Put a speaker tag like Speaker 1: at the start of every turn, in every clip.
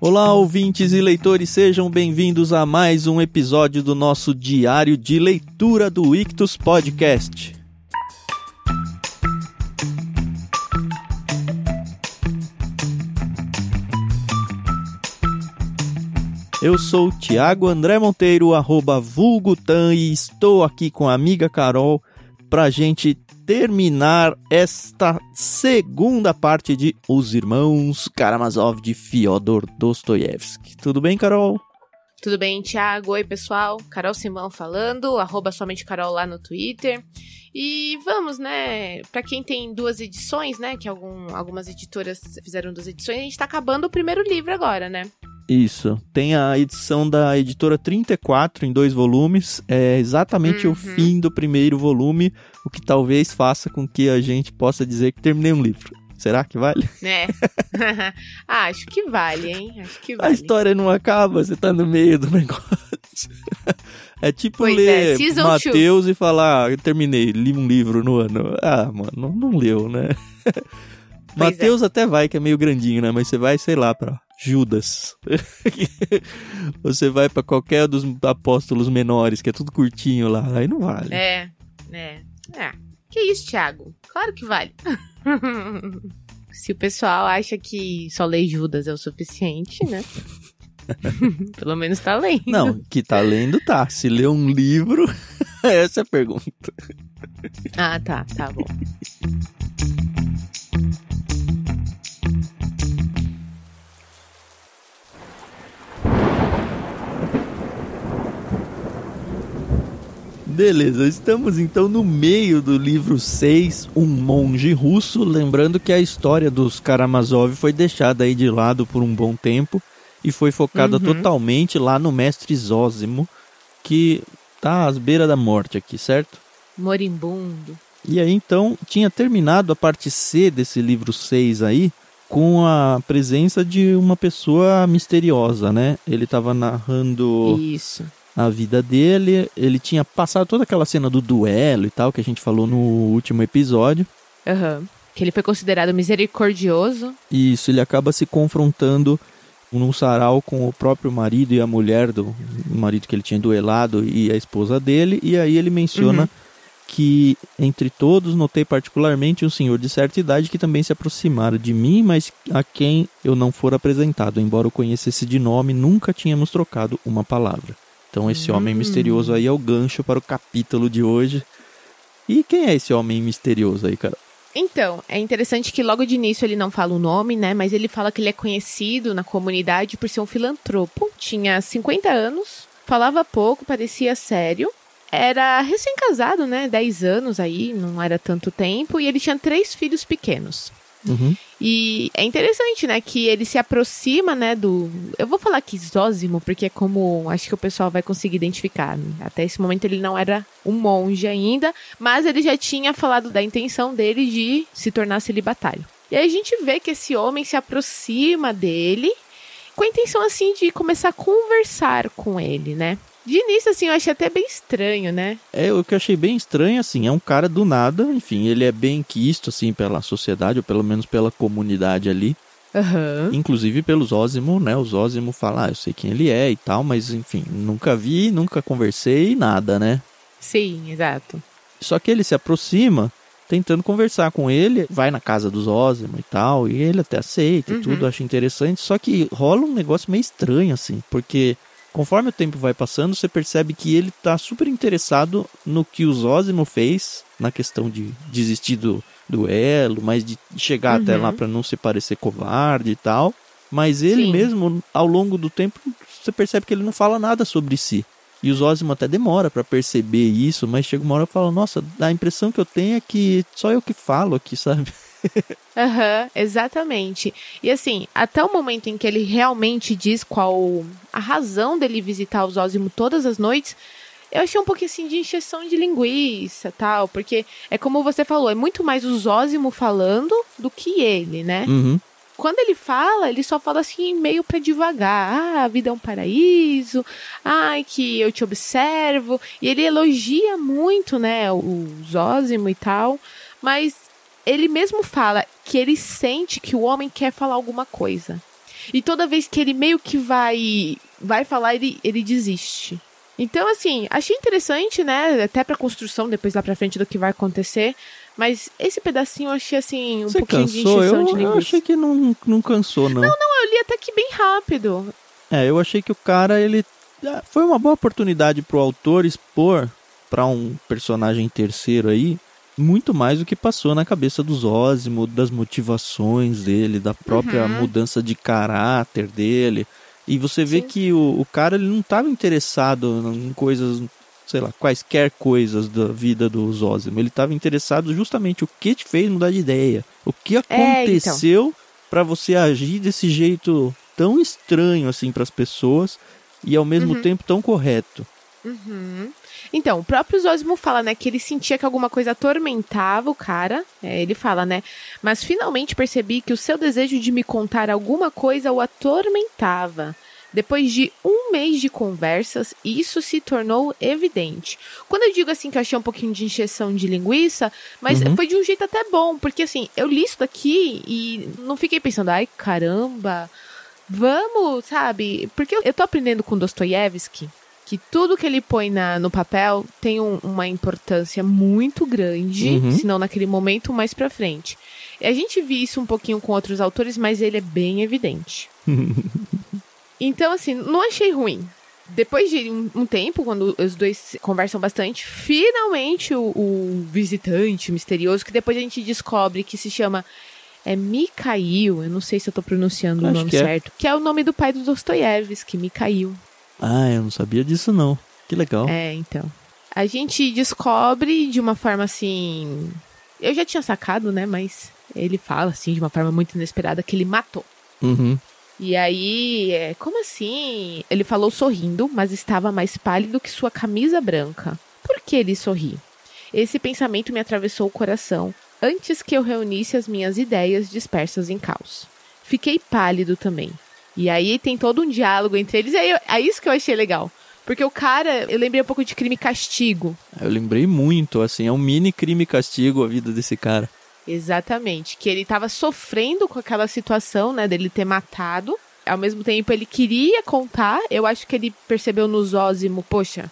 Speaker 1: Olá, ouvintes e leitores, sejam bem-vindos a mais um episódio do nosso diário de leitura do Ictus Podcast. Eu sou o Thiago André Monteiro, arroba vulgutan, e estou aqui com a amiga Carol pra gente terminar esta segunda parte de Os Irmãos Karamazov de Fyodor Dostoiévski. Tudo bem, Carol?
Speaker 2: Tudo bem, Thiago? Oi, pessoal. Carol Simão falando, arroba somente Carol lá no Twitter. E vamos, né? Para quem tem duas edições, né? Que algum, algumas editoras fizeram duas edições, a gente tá acabando o primeiro livro agora, né?
Speaker 1: Isso. Tem a edição da editora 34 em dois volumes. É exatamente uhum. o fim do primeiro volume, o que talvez faça com que a gente possa dizer que terminei um livro. Será que vale?
Speaker 2: É. ah, acho que vale, hein? Acho que vale.
Speaker 1: A história não acaba, você tá no meio do negócio. É tipo pois ler é, Mateus e falar, ah, terminei, li um livro no ano. Ah, mano, não, não leu, né? Mateus é. até vai, que é meio grandinho, né? Mas você vai, sei lá, pra Judas. Você vai para qualquer dos apóstolos menores, que é tudo curtinho lá, aí não vale.
Speaker 2: É, é. É. Que isso, Thiago? Claro que vale. Se o pessoal acha que só ler Judas é o suficiente, né? Pelo menos tá lendo.
Speaker 1: Não, que tá lendo tá. Se lê um livro, essa é a pergunta.
Speaker 2: Ah, tá, tá bom.
Speaker 1: Beleza, estamos então no meio do livro 6, Um Monge Russo. Lembrando que a história dos Karamazov foi deixada aí de lado por um bom tempo e foi focada uhum. totalmente lá no mestre Zósimo, que tá às beiras da morte aqui, certo?
Speaker 2: Moribundo.
Speaker 1: E aí então tinha terminado a parte C desse livro 6 aí com a presença de uma pessoa misteriosa, né? Ele estava narrando
Speaker 2: Isso
Speaker 1: a vida dele. Ele tinha passado toda aquela cena do duelo e tal, que a gente falou no último episódio.
Speaker 2: Aham. Uhum. Que ele foi considerado misericordioso.
Speaker 1: Isso, ele acaba se confrontando num sarau com o próprio marido e a mulher do marido que ele tinha duelado e a esposa dele. E aí ele menciona. Uhum que entre todos notei particularmente um senhor de certa idade que também se aproximara de mim, mas a quem eu não for apresentado, embora o conhecesse de nome, nunca tínhamos trocado uma palavra. Então esse hum. homem misterioso aí é o gancho para o capítulo de hoje. E quem é esse homem misterioso aí, cara?
Speaker 2: Então, é interessante que logo de início ele não fala o nome, né? Mas ele fala que ele é conhecido na comunidade por ser um filantropo. Tinha 50 anos, falava pouco, parecia sério. Era recém-casado, né? 10 anos aí, não era tanto tempo. E ele tinha três filhos pequenos.
Speaker 1: Uhum.
Speaker 2: E é interessante, né, que ele se aproxima, né, do... Eu vou falar aqui Zósimo, porque é como acho que o pessoal vai conseguir identificar. Né? Até esse momento ele não era um monge ainda, mas ele já tinha falado da intenção dele de se tornar celibatário. E aí a gente vê que esse homem se aproxima dele com a intenção, assim, de começar a conversar com ele, né? De início, assim, eu achei até bem estranho, né?
Speaker 1: É, o que eu achei bem estranho, assim, é um cara do nada, enfim, ele é bem quisto, assim, pela sociedade, ou pelo menos pela comunidade ali.
Speaker 2: Uhum.
Speaker 1: Inclusive pelos Zózimo, né? O Zózimo fala, ah, eu sei quem ele é e tal, mas enfim, nunca vi, nunca conversei, nada, né?
Speaker 2: Sim, exato.
Speaker 1: Só que ele se aproxima tentando conversar com ele, vai na casa do Zózimo e tal, e ele até aceita uhum. e tudo, acha interessante, só que rola um negócio meio estranho, assim, porque Conforme o tempo vai passando, você percebe que ele está super interessado no que o Zózimo fez, na questão de desistir do duelo, mas de chegar uhum. até lá para não se parecer covarde e tal. Mas ele Sim. mesmo, ao longo do tempo, você percebe que ele não fala nada sobre si. E o Zózimo até demora para perceber isso, mas chega uma hora e fala: Nossa, a impressão que eu tenho é que só eu que falo aqui, sabe?
Speaker 2: Aham, uhum, exatamente. E assim, até o momento em que ele realmente diz qual a razão dele visitar o Zózimo todas as noites, eu achei um pouquinho assim de injeção de linguiça tal, porque é como você falou, é muito mais o Zózimo falando do que ele, né?
Speaker 1: Uhum.
Speaker 2: Quando ele fala, ele só fala assim meio para devagar. Ah, a vida é um paraíso. Ai, que eu te observo. E ele elogia muito, né, o Zózimo e tal. Mas ele mesmo fala que ele sente que o homem quer falar alguma coisa. E toda vez que ele meio que vai vai falar, ele, ele desiste. Então, assim, achei interessante, né? Até pra construção, depois lá pra frente do que vai acontecer. Mas esse pedacinho eu achei, assim, um
Speaker 1: Você
Speaker 2: pouquinho
Speaker 1: cansou?
Speaker 2: de encheção
Speaker 1: Eu,
Speaker 2: de
Speaker 1: eu
Speaker 2: linguiça.
Speaker 1: achei que não, não cansou, não.
Speaker 2: Não, eu li até que bem rápido.
Speaker 1: É, eu achei que o cara, ele. ah, Foi uma boa oportunidade pro autor expor pra um personagem terceiro aí muito mais do que passou na cabeça do Zósimo, das motivações dele, da própria
Speaker 2: Uhum.
Speaker 1: mudança de caráter dele. E você vê
Speaker 2: Sim.
Speaker 1: que o, o cara ele não estava interessado em coisas, sei lá, quaisquer coisas da vida do Zósimo. Ele estava interessado justamente o que te fez mudar de ideia. O que
Speaker 2: É, então.
Speaker 1: aconteceu pra você agir desse jeito tão estranho assim para as pessoas e ao mesmo
Speaker 2: Uhum.
Speaker 1: tempo tão correto.
Speaker 2: Uhum. Então, o próprio Zósimo fala, né, que ele sentia que alguma coisa atormentava o cara. É, ele fala, né, mas finalmente percebi que o seu desejo de me contar alguma coisa o atormentava. Depois de um mês de conversas, isso se tornou evidente. Quando eu digo assim que eu achei um pouquinho de encheção de linguiça, mas
Speaker 1: Uhum.
Speaker 2: foi de um jeito até bom, porque assim, eu li isso daqui e não fiquei pensando, ai caramba, vamos, sabe? Porque eu, eu tô aprendendo com Dostoiévski que tudo que ele põe na, no papel tem um- uma importância muito grande,
Speaker 1: Uhum.
Speaker 2: se não naquele momento mais pra frente. E a gente viu isso um pouquinho com outros autores, mas ele é bem evidente. Então, assim, não achei ruim. Depois de um, um tempo, quando os dois conversam bastante, finalmente o, o visitante misterioso, que depois a gente descobre que se chama é Mikhail, eu não sei se eu tô pronunciando o
Speaker 1: Acho
Speaker 2: nome
Speaker 1: que é.
Speaker 2: certo, que é o nome do pai do Dostoiévski, Mikhail.
Speaker 1: Ah, eu não sabia disso não. Que legal.
Speaker 2: É, então. A gente descobre de uma forma assim. Eu já tinha sacado, né? Mas ele fala assim, de uma forma muito inesperada, que ele matou.
Speaker 1: Uhum.
Speaker 2: E aí, é, como assim? Ele falou sorrindo, mas estava mais pálido que sua camisa branca. Por que ele sorri? Esse pensamento me atravessou o coração antes que eu reunisse as minhas ideias dispersas em caos. Fiquei pálido também. E aí tem todo um diálogo entre eles, e aí, é isso que eu achei legal. Porque o cara, eu lembrei um pouco de crime e castigo.
Speaker 1: Eu lembrei muito, assim, é um mini crime e castigo a vida desse cara.
Speaker 2: Exatamente. Que ele tava sofrendo com aquela situação, né, dele ter matado. Ao mesmo tempo, ele queria contar. Eu acho que ele percebeu no Zósimo, poxa,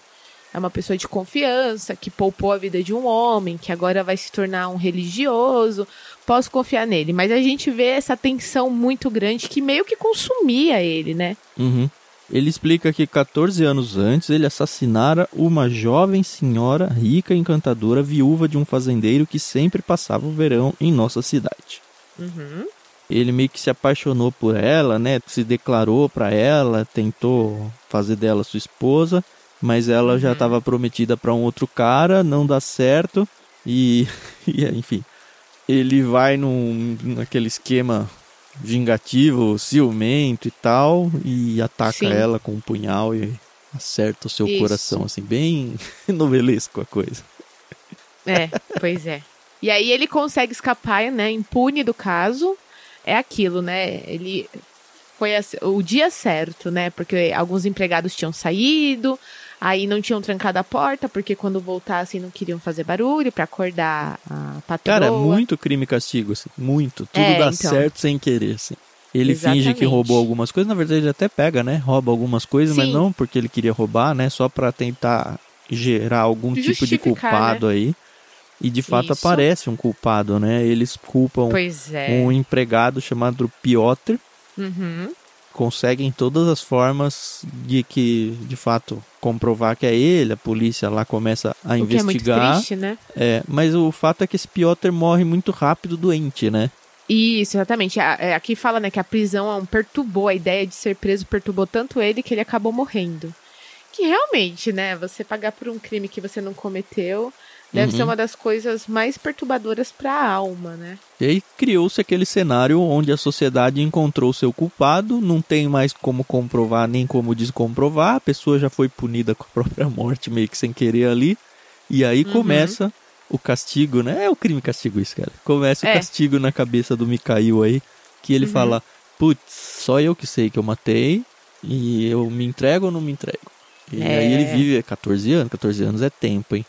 Speaker 2: é uma pessoa de confiança, que poupou a vida de um homem, que agora vai se tornar um religioso. Posso confiar nele. Mas a gente vê essa tensão muito grande que meio que consumia ele, né?
Speaker 1: Uhum. Ele explica que 14 anos antes ele assassinara uma jovem senhora rica e encantadora, viúva de um fazendeiro que sempre passava o verão em nossa cidade.
Speaker 2: Uhum.
Speaker 1: Ele meio que se apaixonou por ela, né? Se declarou pra ela, tentou fazer dela sua esposa, mas ela já
Speaker 2: Uhum.
Speaker 1: estava prometida pra um outro cara, não dá certo e, e, enfim, ele vai num naquele esquema vingativo, ciumento e tal, e ataca
Speaker 2: Sim.
Speaker 1: ela com um punhal e acerta o seu
Speaker 2: Isso.
Speaker 1: coração, assim, bem novelesco a coisa.
Speaker 2: É, pois é. E aí ele consegue escapar, né, impune do caso. É aquilo, né? Ele foi o dia certo, né? Porque alguns empregados tinham saído, aí não tinham trancado a porta, porque quando voltassem não queriam fazer barulho pra acordar a patroa.
Speaker 1: Cara, muito crime e castigo, assim, muito. Tudo
Speaker 2: É,
Speaker 1: dá
Speaker 2: então.
Speaker 1: certo sem querer, assim. Ele finge que
Speaker 2: Exatamente.
Speaker 1: roubou algumas coisas, na verdade ele até pega, né? Rouba algumas coisas, mas
Speaker 2: Sim.
Speaker 1: não porque ele queria roubar, né? Só pra tentar gerar algum tipo de
Speaker 2: Justificar,
Speaker 1: culpado aí. E de fato
Speaker 2: Isso.
Speaker 1: aparece um culpado, né? Eles culpam
Speaker 2: é.
Speaker 1: um empregado chamado Piotr,
Speaker 2: Uhum.
Speaker 1: Conseguem todas as formas de que, de fato, comprovar que é ele. A polícia lá começa a
Speaker 2: O que é muito
Speaker 1: investigar.
Speaker 2: triste, né?
Speaker 1: É, mas o fato é que esse Piotr morre muito rápido doente, né?
Speaker 2: Isso, exatamente. É, Aqui fala, né, que a prisão é um perturbou, a ideia de ser preso perturbou tanto ele que ele acabou morrendo. Que realmente, né, você pagar por um crime que você não cometeu deve
Speaker 1: Uhum.
Speaker 2: ser uma das coisas mais perturbadoras para a alma, né?
Speaker 1: E aí criou-se aquele cenário onde a sociedade encontrou seu culpado, não tem mais como comprovar nem como descomprovar, a pessoa já foi punida com a própria morte, meio que sem querer ali. E aí
Speaker 2: Uhum.
Speaker 1: começa o castigo, né? É o crime castigo isso, cara. Começa o
Speaker 2: É.
Speaker 1: castigo na cabeça do Mikhail aí, que ele
Speaker 2: Uhum.
Speaker 1: fala: Putz, só eu que sei que eu matei, e eu me entrego ou não me entrego? E
Speaker 2: É.
Speaker 1: aí ele vive 14 anos, 14 anos é tempo, hein?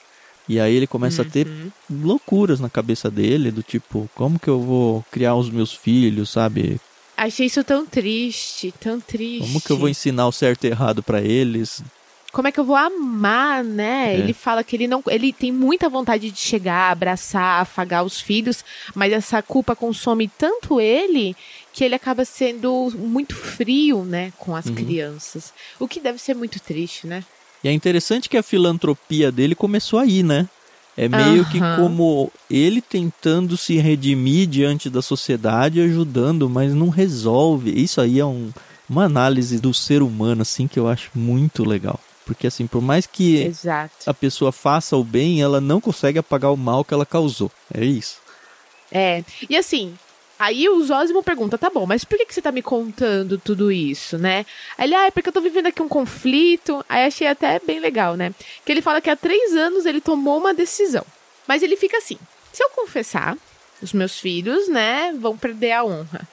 Speaker 1: E aí ele começa a ter
Speaker 2: Uhum.
Speaker 1: loucuras na cabeça dele, do tipo, como que eu vou criar os meus filhos, sabe?
Speaker 2: Achei isso tão triste, tão triste.
Speaker 1: Como que eu vou ensinar o certo e errado para eles?
Speaker 2: Como é que eu vou amar, né?
Speaker 1: É.
Speaker 2: Ele fala que ele não, ele tem muita vontade de chegar, abraçar, afagar os filhos, mas essa culpa consome tanto ele que ele acaba sendo muito frio, né, com as
Speaker 1: Uhum.
Speaker 2: crianças. O que deve ser muito triste, né?
Speaker 1: E é interessante que a filantropia dele começou aí, né? É meio que
Speaker 2: Aham.
Speaker 1: como ele tentando se redimir diante da sociedade, ajudando, mas não resolve. Isso aí é um- uma análise do ser humano, assim, que eu acho muito legal. Porque, assim, por mais que
Speaker 2: Exato.
Speaker 1: a pessoa faça o bem, ela não consegue apagar o mal que ela causou. É isso.
Speaker 2: É. E assim, aí o Zósimo pergunta, tá bom, mas por que, que você tá me contando tudo isso, né? Aí ele, ah, é porque eu tô vivendo aqui um conflito. Aí achei até bem legal, né? Que ele fala que há três anos ele tomou uma decisão. Mas ele fica assim: se eu confessar, os meus filhos, né, vão perder a honra.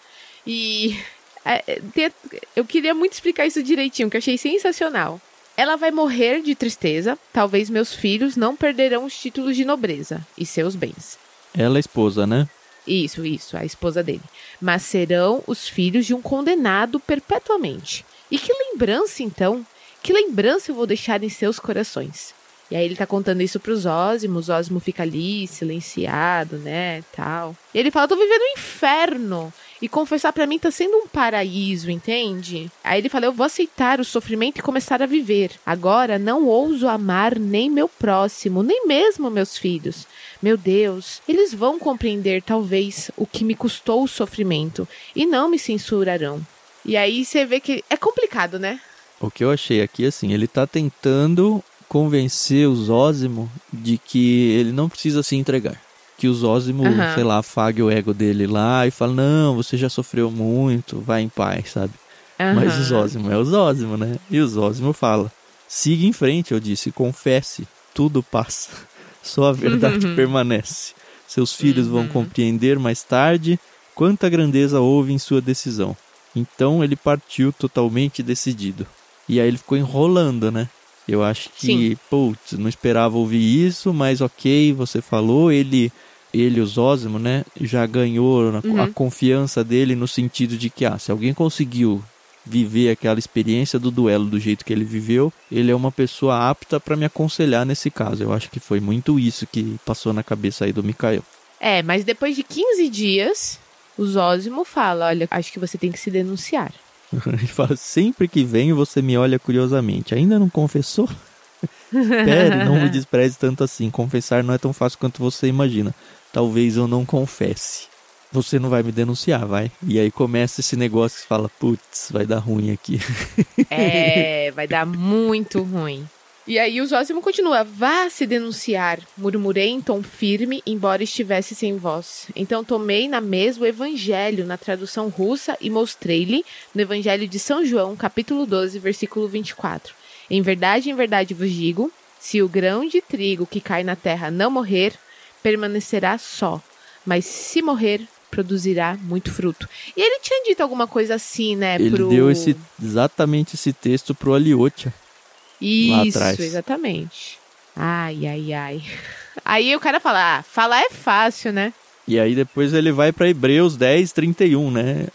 Speaker 2: E é, é, tem- eu queria muito explicar isso direitinho, que eu achei sensacional. Ela vai morrer de tristeza, talvez meus filhos não perderão os títulos de nobreza e seus bens.
Speaker 1: Ela é esposa, né?
Speaker 2: Isso, isso, a esposa dele. Mas serão os filhos de um condenado perpetuamente. E que lembrança, então? Que lembrança eu vou deixar em seus corações? E aí ele tá contando isso pros Ósimos, o Ósimo fica ali, silenciado, né, tal. E ele fala, tô vivendo um inferno. E confessar pra mim tá sendo um paraíso, entende? Aí ele fala, eu vou aceitar o sofrimento e começar a viver. Agora não ouso amar nem meu próximo, nem mesmo meus filhos. Meu Deus, eles vão compreender talvez o que me custou o sofrimento e não me censurarão. E aí você vê que é complicado, né?
Speaker 1: O que eu achei aqui, assim, ele tá tentando convencer o Zósimo de que ele não precisa se entregar. Que o Zósimo,
Speaker 2: Aham.
Speaker 1: sei lá, afague o ego dele lá e fala, não, você já sofreu muito, vai em paz, sabe? Mas o
Speaker 2: Aham.
Speaker 1: Zósimo é o Zósimo, né? E o Zósimo fala, siga em frente, eu disse, confesse, tudo passa, só a verdade
Speaker 2: Uhum.
Speaker 1: permanece. Seus filhos vão compreender mais tarde quanta grandeza houve em sua decisão. Então ele partiu totalmente decidido. E aí ele ficou enrolando, né? Eu acho que,
Speaker 2: Sim.
Speaker 1: putz, não esperava ouvir isso, mas ok, você falou, ele, ele, o Zósimo, né, já ganhou
Speaker 2: Uhum.
Speaker 1: a confiança dele no sentido de que, ah, se alguém conseguiu viver aquela experiência do duelo do jeito que ele viveu, ele é uma pessoa apta para me aconselhar nesse caso. Eu acho que foi muito isso que passou na cabeça aí do Mikael.
Speaker 2: É, mas depois de 15 dias, o Zósimo fala: Olha, acho que você tem que se denunciar.
Speaker 1: Ele fala, sempre que venho você me olha curiosamente. Ainda não confessou? Pere, não me despreze tanto assim. Confessar não é tão fácil quanto você imagina. Talvez eu não confesse. Você não vai me denunciar, vai? E aí começa esse negócio que fala, putz, vai dar ruim aqui.
Speaker 2: É, vai dar muito ruim. E aí o Zósimo continua: Vá se denunciar. Murmurei em tom firme, embora estivesse sem voz. Então tomei na mesa o Evangelho, na tradução russa, e mostrei-lhe, no Evangelho de São João, capítulo 12, versículo 24. Em verdade, em verdade vos digo: se o grão de trigo que cai na terra não morrer, permanecerá só. Mas se morrer, produzirá muito fruto. E ele tinha dito alguma coisa assim, né?
Speaker 1: Ele
Speaker 2: pro...
Speaker 1: deu esse, exatamente esse texto pro Aliotia. lá
Speaker 2: Isso,
Speaker 1: atrás.
Speaker 2: exatamente. Ai, ai, ai. Aí o cara fala, ah, falar é fácil, né?
Speaker 1: E aí depois ele vai para Hebreus 10, 31, né?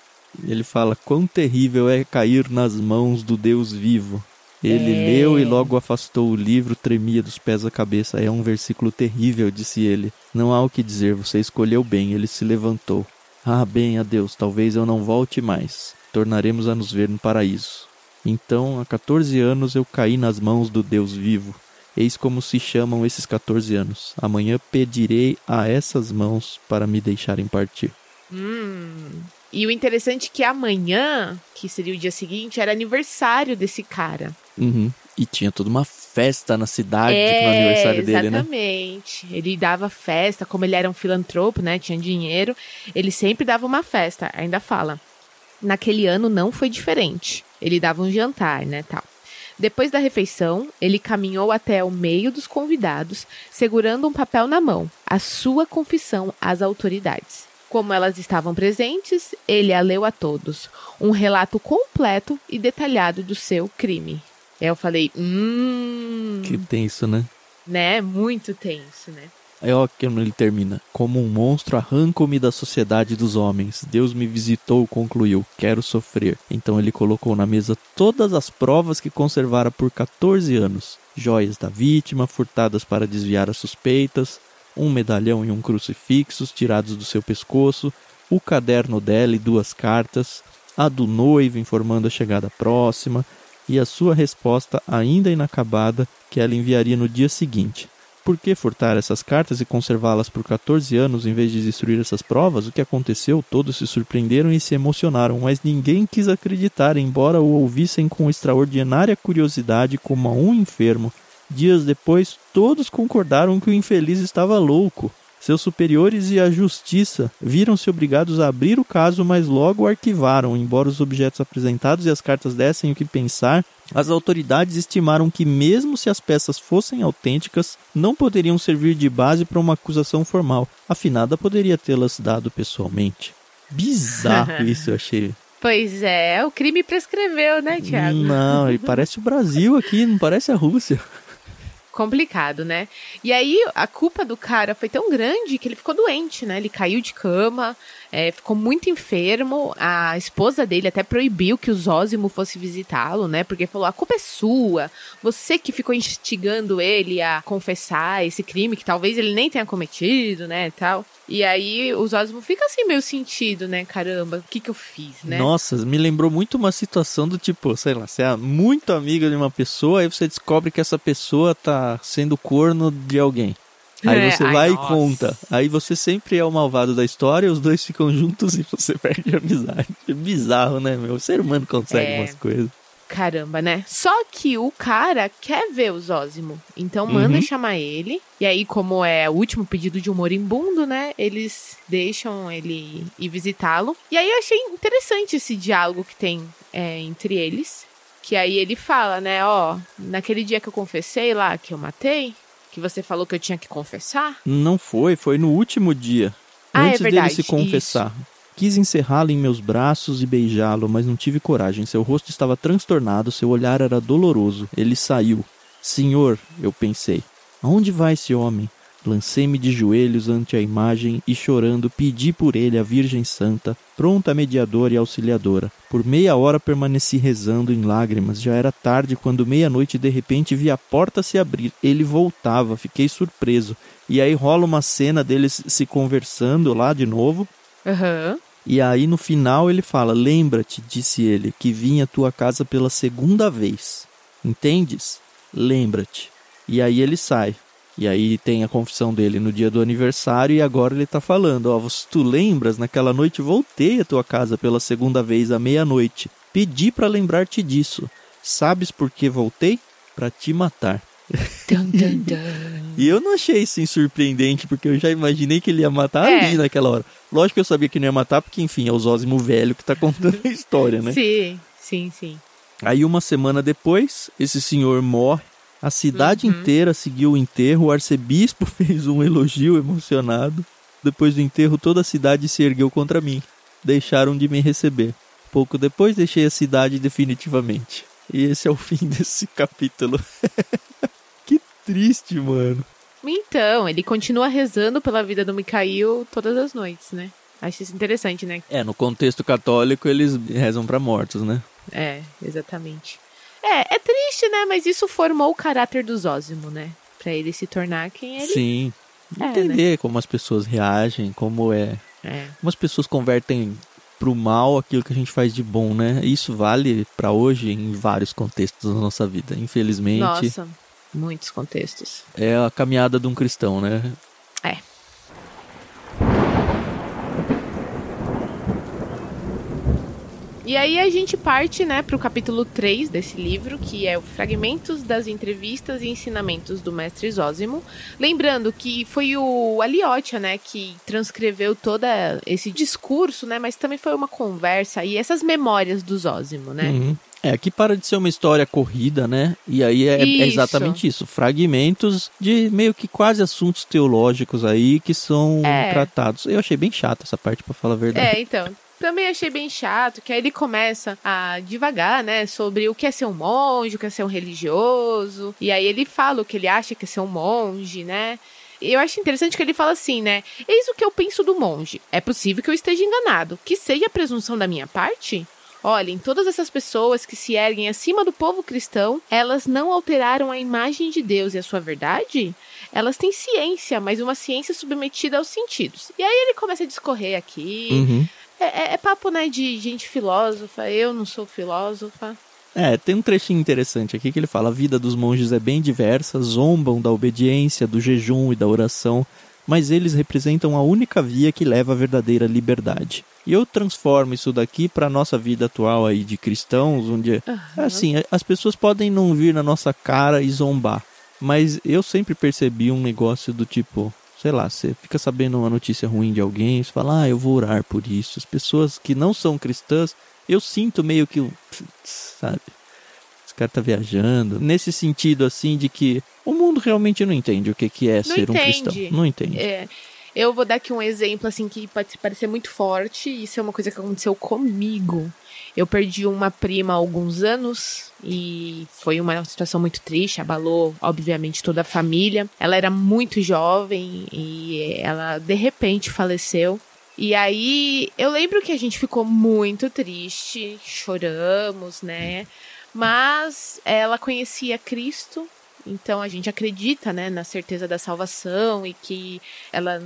Speaker 1: Ele fala, quão terrível é cair nas mãos do Deus vivo. Ele
Speaker 2: É.
Speaker 1: leu e logo afastou o livro, tremia dos pés à cabeça. É um versículo terrível, disse ele. Não há o que dizer, você escolheu bem. Ele se levantou. Ah, bem, adeus, talvez eu não volte mais. Tornaremos a nos ver no paraíso. Então, há 14 anos eu caí nas mãos do Deus vivo. Eis como se chamam esses 14 anos. Amanhã pedirei a essas mãos para me deixarem partir.
Speaker 2: Hum. E o interessante é que amanhã, que seria o dia seguinte, era aniversário desse cara.
Speaker 1: Uhum. E tinha toda uma festa na cidade
Speaker 2: é,
Speaker 1: no aniversário dele, né?
Speaker 2: exatamente. Ele dava festa, como ele era um filantropo, né? Tinha dinheiro. Ele sempre dava uma festa, ainda fala. Naquele ano não foi diferente. Ele dava um jantar, né, tal. Depois da refeição, ele caminhou até o meio dos convidados, segurando um papel na mão, a sua confissão às autoridades. Como elas estavam presentes, ele a leu a todos, um relato completo e detalhado do seu crime. Aí eu falei, hum,
Speaker 1: Que tenso, né?
Speaker 2: né? Muito tenso, né?
Speaker 1: É ó que ele termina. Como um monstro arranco-me da sociedade dos homens. Deus me visitou, concluiu. Quero sofrer. Então ele colocou na mesa todas as provas que conservara por 14 anos. Joias da vítima, furtadas para desviar as suspeitas, um medalhão e um crucifixo tirados do seu pescoço, o caderno dela e duas cartas, a do noivo informando a chegada próxima e a sua resposta ainda inacabada que ela enviaria no dia seguinte. Por que furtar essas cartas e conservá-las por 14 anos em vez de destruir essas provas? O que aconteceu? Todos se surpreenderam e se emocionaram, mas ninguém quis acreditar, embora o ouvissem com extraordinária curiosidade como a um enfermo. Dias depois, todos concordaram que o infeliz estava louco. Seus superiores e a justiça viram-se obrigados a abrir o caso, mas logo o arquivaram. Embora os objetos apresentados e as cartas dessem o que pensar, as autoridades estimaram que, mesmo se as peças fossem autênticas, não poderiam servir de base para uma acusação formal. A finada poderia tê-las dado pessoalmente. Bizarro isso, eu achei.
Speaker 2: Pois é, o crime prescreveu, né, Tiago?
Speaker 1: Não, ele parece o Brasil aqui, não parece a Rússia
Speaker 2: complicado, né? E aí a culpa do cara foi tão grande que ele ficou doente, né? Ele caiu de cama, é, ficou muito enfermo. A esposa dele até proibiu que o Zózimo fosse visitá-lo, né? Porque falou: a culpa é sua. Você que ficou instigando ele a confessar esse crime que talvez ele nem tenha cometido, né? Tal. E aí o Zózimo fica assim meio sentido, né? Caramba, o que que eu fiz, né?
Speaker 1: Nossa, me lembrou muito uma situação do tipo, sei lá, você é muito amiga de uma pessoa, aí você descobre que essa pessoa tá sendo corno de alguém. Aí é, você ai, vai nossa. e conta. Aí você sempre é o malvado da história, os dois ficam juntos e você perde a amizade. É bizarro, né, meu? O ser humano consegue é. umas coisas.
Speaker 2: Caramba, né? Só que o cara quer ver o Zózimo. Então manda uhum. chamar ele. E aí, como é o último pedido de um moribundo, né? Eles deixam ele ir visitá-lo. E aí eu achei interessante esse diálogo que tem é, entre eles. Que aí ele fala, né? Ó, naquele dia que eu confessei lá que eu matei, que você falou que eu tinha que confessar?
Speaker 1: Não foi, foi no último dia. Ah, é antes é verdade, dele se confessar. Isso. Quis encerrá-lo em meus braços e beijá-lo, mas não tive coragem. Seu rosto estava transtornado, seu olhar era doloroso. Ele saiu. Senhor, eu pensei, aonde vai esse homem? Lancei-me de joelhos ante a imagem e, chorando, pedi por ele a Virgem Santa, pronta mediadora e auxiliadora. Por meia hora permaneci rezando em lágrimas. Já era tarde quando, meia-noite, de repente vi a porta se abrir. Ele voltava, fiquei surpreso. E aí rola uma cena deles se conversando lá de novo.
Speaker 2: Uhum.
Speaker 1: E aí no final ele fala: Lembra-te, disse ele, que vim à tua casa pela segunda vez. Entendes? Lembra-te. E aí ele sai. E aí tem a confissão dele no dia do aniversário e agora ele tá falando, ó, oh, tu lembras, naquela noite voltei à tua casa pela segunda vez à meia-noite. Pedi para lembrar-te disso. Sabes por que voltei? Para te matar. Dun, dun, dun. e eu não achei isso surpreendente, porque eu já imaginei que ele ia matar é. ali naquela hora. Lógico que eu sabia que não ia matar, porque enfim, é o Zózimo velho que tá contando a história, né?
Speaker 2: Sim, sim, sim.
Speaker 1: Aí uma semana depois, esse senhor morre. A cidade uhum. inteira seguiu o enterro. O arcebispo fez um elogio emocionado. Depois do enterro, toda a cidade se ergueu contra mim. Deixaram de me receber. Pouco depois, deixei a cidade definitivamente. E esse é o fim desse capítulo. triste, mano.
Speaker 2: Então, ele continua rezando pela vida do Mikhail todas as noites, né? Acho isso interessante, né?
Speaker 1: É, no contexto católico eles rezam para mortos, né?
Speaker 2: É, exatamente. É, é triste, né? Mas isso formou o caráter do Zózimo, né? Pra ele se tornar quem ele
Speaker 1: Sim. É, Entender né? como as pessoas reagem, como é.
Speaker 2: é.
Speaker 1: Como as pessoas convertem pro mal aquilo que a gente faz de bom, né? Isso vale para hoje em vários contextos da nossa vida, infelizmente.
Speaker 2: Nossa muitos contextos.
Speaker 1: É a caminhada de um cristão, né?
Speaker 2: É. E aí a gente parte, né, para o capítulo 3 desse livro, que é o Fragmentos das Entrevistas e Ensinamentos do Mestre Zósimo. Lembrando que foi o Aliotia, né, que transcreveu todo esse discurso, né, mas também foi uma conversa e essas memórias do Zósimo, né?
Speaker 1: Uhum. É, aqui para de ser uma história corrida, né? E aí é, é, exatamente isso. Fragmentos de meio que quase assuntos teológicos aí que são é. tratados. Eu achei bem chato essa parte, para falar a verdade.
Speaker 2: É, então. Também achei bem chato, que aí ele começa a divagar, né, sobre o que é ser um monge, o que é ser um religioso. E aí ele fala o que ele acha que é ser um monge, né? Eu acho interessante que ele fala assim, né? Eis o que eu penso do monge. É possível que eu esteja enganado. Que seja a presunção da minha parte? Olhem, todas essas pessoas que se erguem acima do povo cristão, elas não alteraram a imagem de Deus e a sua verdade? Elas têm ciência, mas uma ciência submetida aos sentidos. E aí ele começa a discorrer aqui.
Speaker 1: Uhum.
Speaker 2: É, é, é papo, né, de gente filósofa. Eu não sou filósofa.
Speaker 1: É, tem um trechinho interessante aqui que ele fala: a vida dos monges é bem diversa, zombam da obediência, do jejum e da oração, mas eles representam a única via que leva à verdadeira liberdade. E eu transformo isso daqui para a nossa vida atual aí de cristãos, onde uhum. assim, as pessoas podem não vir na nossa cara e zombar, mas eu sempre percebi um negócio do tipo, sei lá, você fica sabendo uma notícia ruim de alguém, você fala: "Ah, eu vou orar por isso". As pessoas que não são cristãs, eu sinto meio que sabe? Esse cara tá viajando, nesse sentido assim de que o mundo realmente não entende o que que é não ser entende. um cristão. Não entende.
Speaker 2: É. Eu vou dar aqui um exemplo, assim, que pode parecer muito forte. Isso é uma coisa que aconteceu comigo. Eu perdi uma prima há alguns anos e foi uma situação muito triste, abalou, obviamente, toda a família. Ela era muito jovem e ela, de repente, faleceu. E aí, eu lembro que a gente ficou muito triste, choramos, né? Mas ela conhecia Cristo então a gente acredita, né, na certeza da salvação e que ela,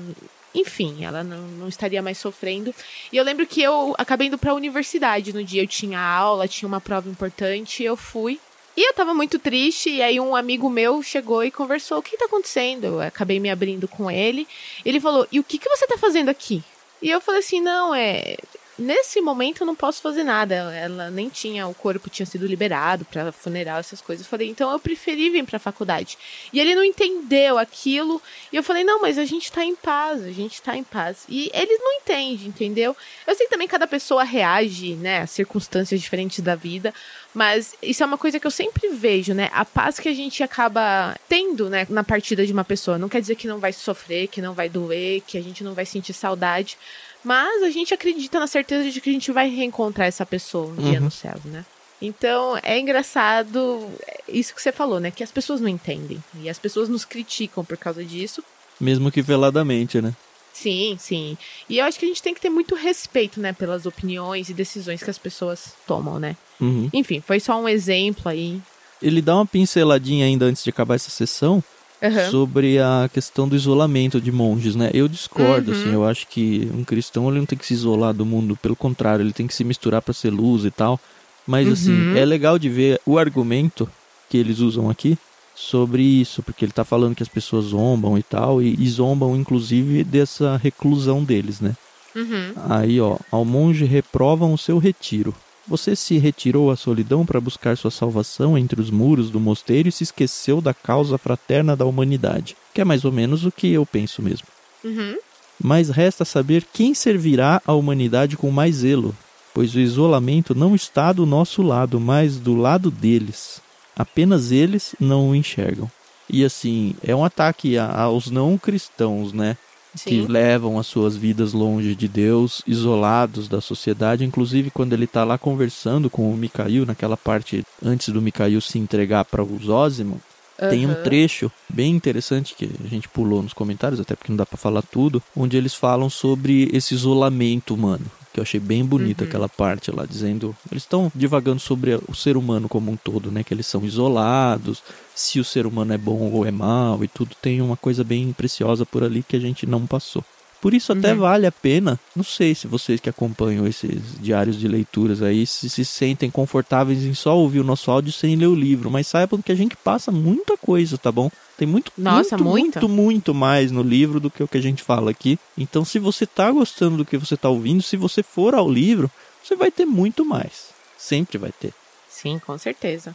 Speaker 2: enfim, ela não, não estaria mais sofrendo. E eu lembro que eu acabei indo para a universidade no dia, eu tinha aula, tinha uma prova importante, eu fui. E eu tava muito triste, e aí um amigo meu chegou e conversou: o que tá acontecendo? Eu acabei me abrindo com ele. Ele falou: e o que, que você tá fazendo aqui? E eu falei assim: não, é nesse momento eu não posso fazer nada. Ela nem tinha, o corpo tinha sido liberado para funeral, essas coisas. Eu falei, então eu preferi vir para a faculdade. E ele não entendeu aquilo. E eu falei, não, mas a gente tá em paz, a gente tá em paz. E ele não entende, entendeu? Eu sei que também cada pessoa reage, né, a circunstâncias diferentes da vida. Mas isso é uma coisa que eu sempre vejo, né? A paz que a gente acaba tendo, né, na partida de uma pessoa. Não quer dizer que não vai sofrer, que não vai doer, que a gente não vai sentir saudade. Mas a gente acredita na certeza de que a gente vai reencontrar essa pessoa um uhum. dia no céu, né? Então é engraçado isso que você falou, né? Que as pessoas não entendem. E as pessoas nos criticam por causa disso.
Speaker 1: Mesmo que veladamente, né?
Speaker 2: Sim, sim. E eu acho que a gente tem que ter muito respeito, né, pelas opiniões e decisões que as pessoas tomam, né?
Speaker 1: Uhum.
Speaker 2: Enfim, foi só um exemplo aí.
Speaker 1: Ele dá uma pinceladinha ainda antes de acabar essa sessão uhum. sobre a questão do isolamento de monges, né? Eu discordo, uhum. assim, eu acho que um cristão ele não tem que se isolar do mundo, pelo contrário, ele tem que se misturar para ser luz e tal. Mas assim, uhum. é legal de ver o argumento que eles usam aqui sobre isso, porque ele está falando que as pessoas zombam e tal, e, e zombam inclusive dessa reclusão deles, né?
Speaker 2: Uhum.
Speaker 1: Aí, ó, ao monge reprovam o seu retiro. Você se retirou à solidão para buscar sua salvação entre os muros do mosteiro e se esqueceu da causa fraterna da humanidade, que é mais ou menos o que eu penso mesmo.
Speaker 2: Uhum.
Speaker 1: Mas resta saber quem servirá à humanidade com mais zelo, pois o isolamento não está do nosso lado, mas do lado deles. Apenas eles não o enxergam. E assim, é um ataque aos não cristãos, né? Sim. que levam as suas vidas longe de Deus, isolados da sociedade. Inclusive, quando ele está lá conversando com o Micael, naquela parte antes do Micael se entregar para o Zósimo, Uhum. Tem um trecho bem interessante que a gente pulou nos comentários, até porque não dá para falar tudo, onde eles falam sobre esse isolamento humano que eu achei bem bonita uhum. aquela parte lá, dizendo. Eles estão divagando sobre o ser humano como um todo, né? Que eles são isolados, se o ser humano é bom ou é mal e tudo. Tem uma coisa bem preciosa por ali que a gente não passou. Por isso até uhum. vale a pena, não sei se vocês que acompanham esses diários de leituras aí se se sentem confortáveis em só ouvir o nosso áudio sem ler o livro, mas saibam que a gente passa muita coisa, tá bom? Tem muito,
Speaker 2: Nossa,
Speaker 1: muito, muito, muito mais no livro do que o que a gente fala aqui. Então, se você tá gostando do que você tá ouvindo, se você for ao livro, você vai ter muito mais. Sempre vai ter.
Speaker 2: Sim, com certeza.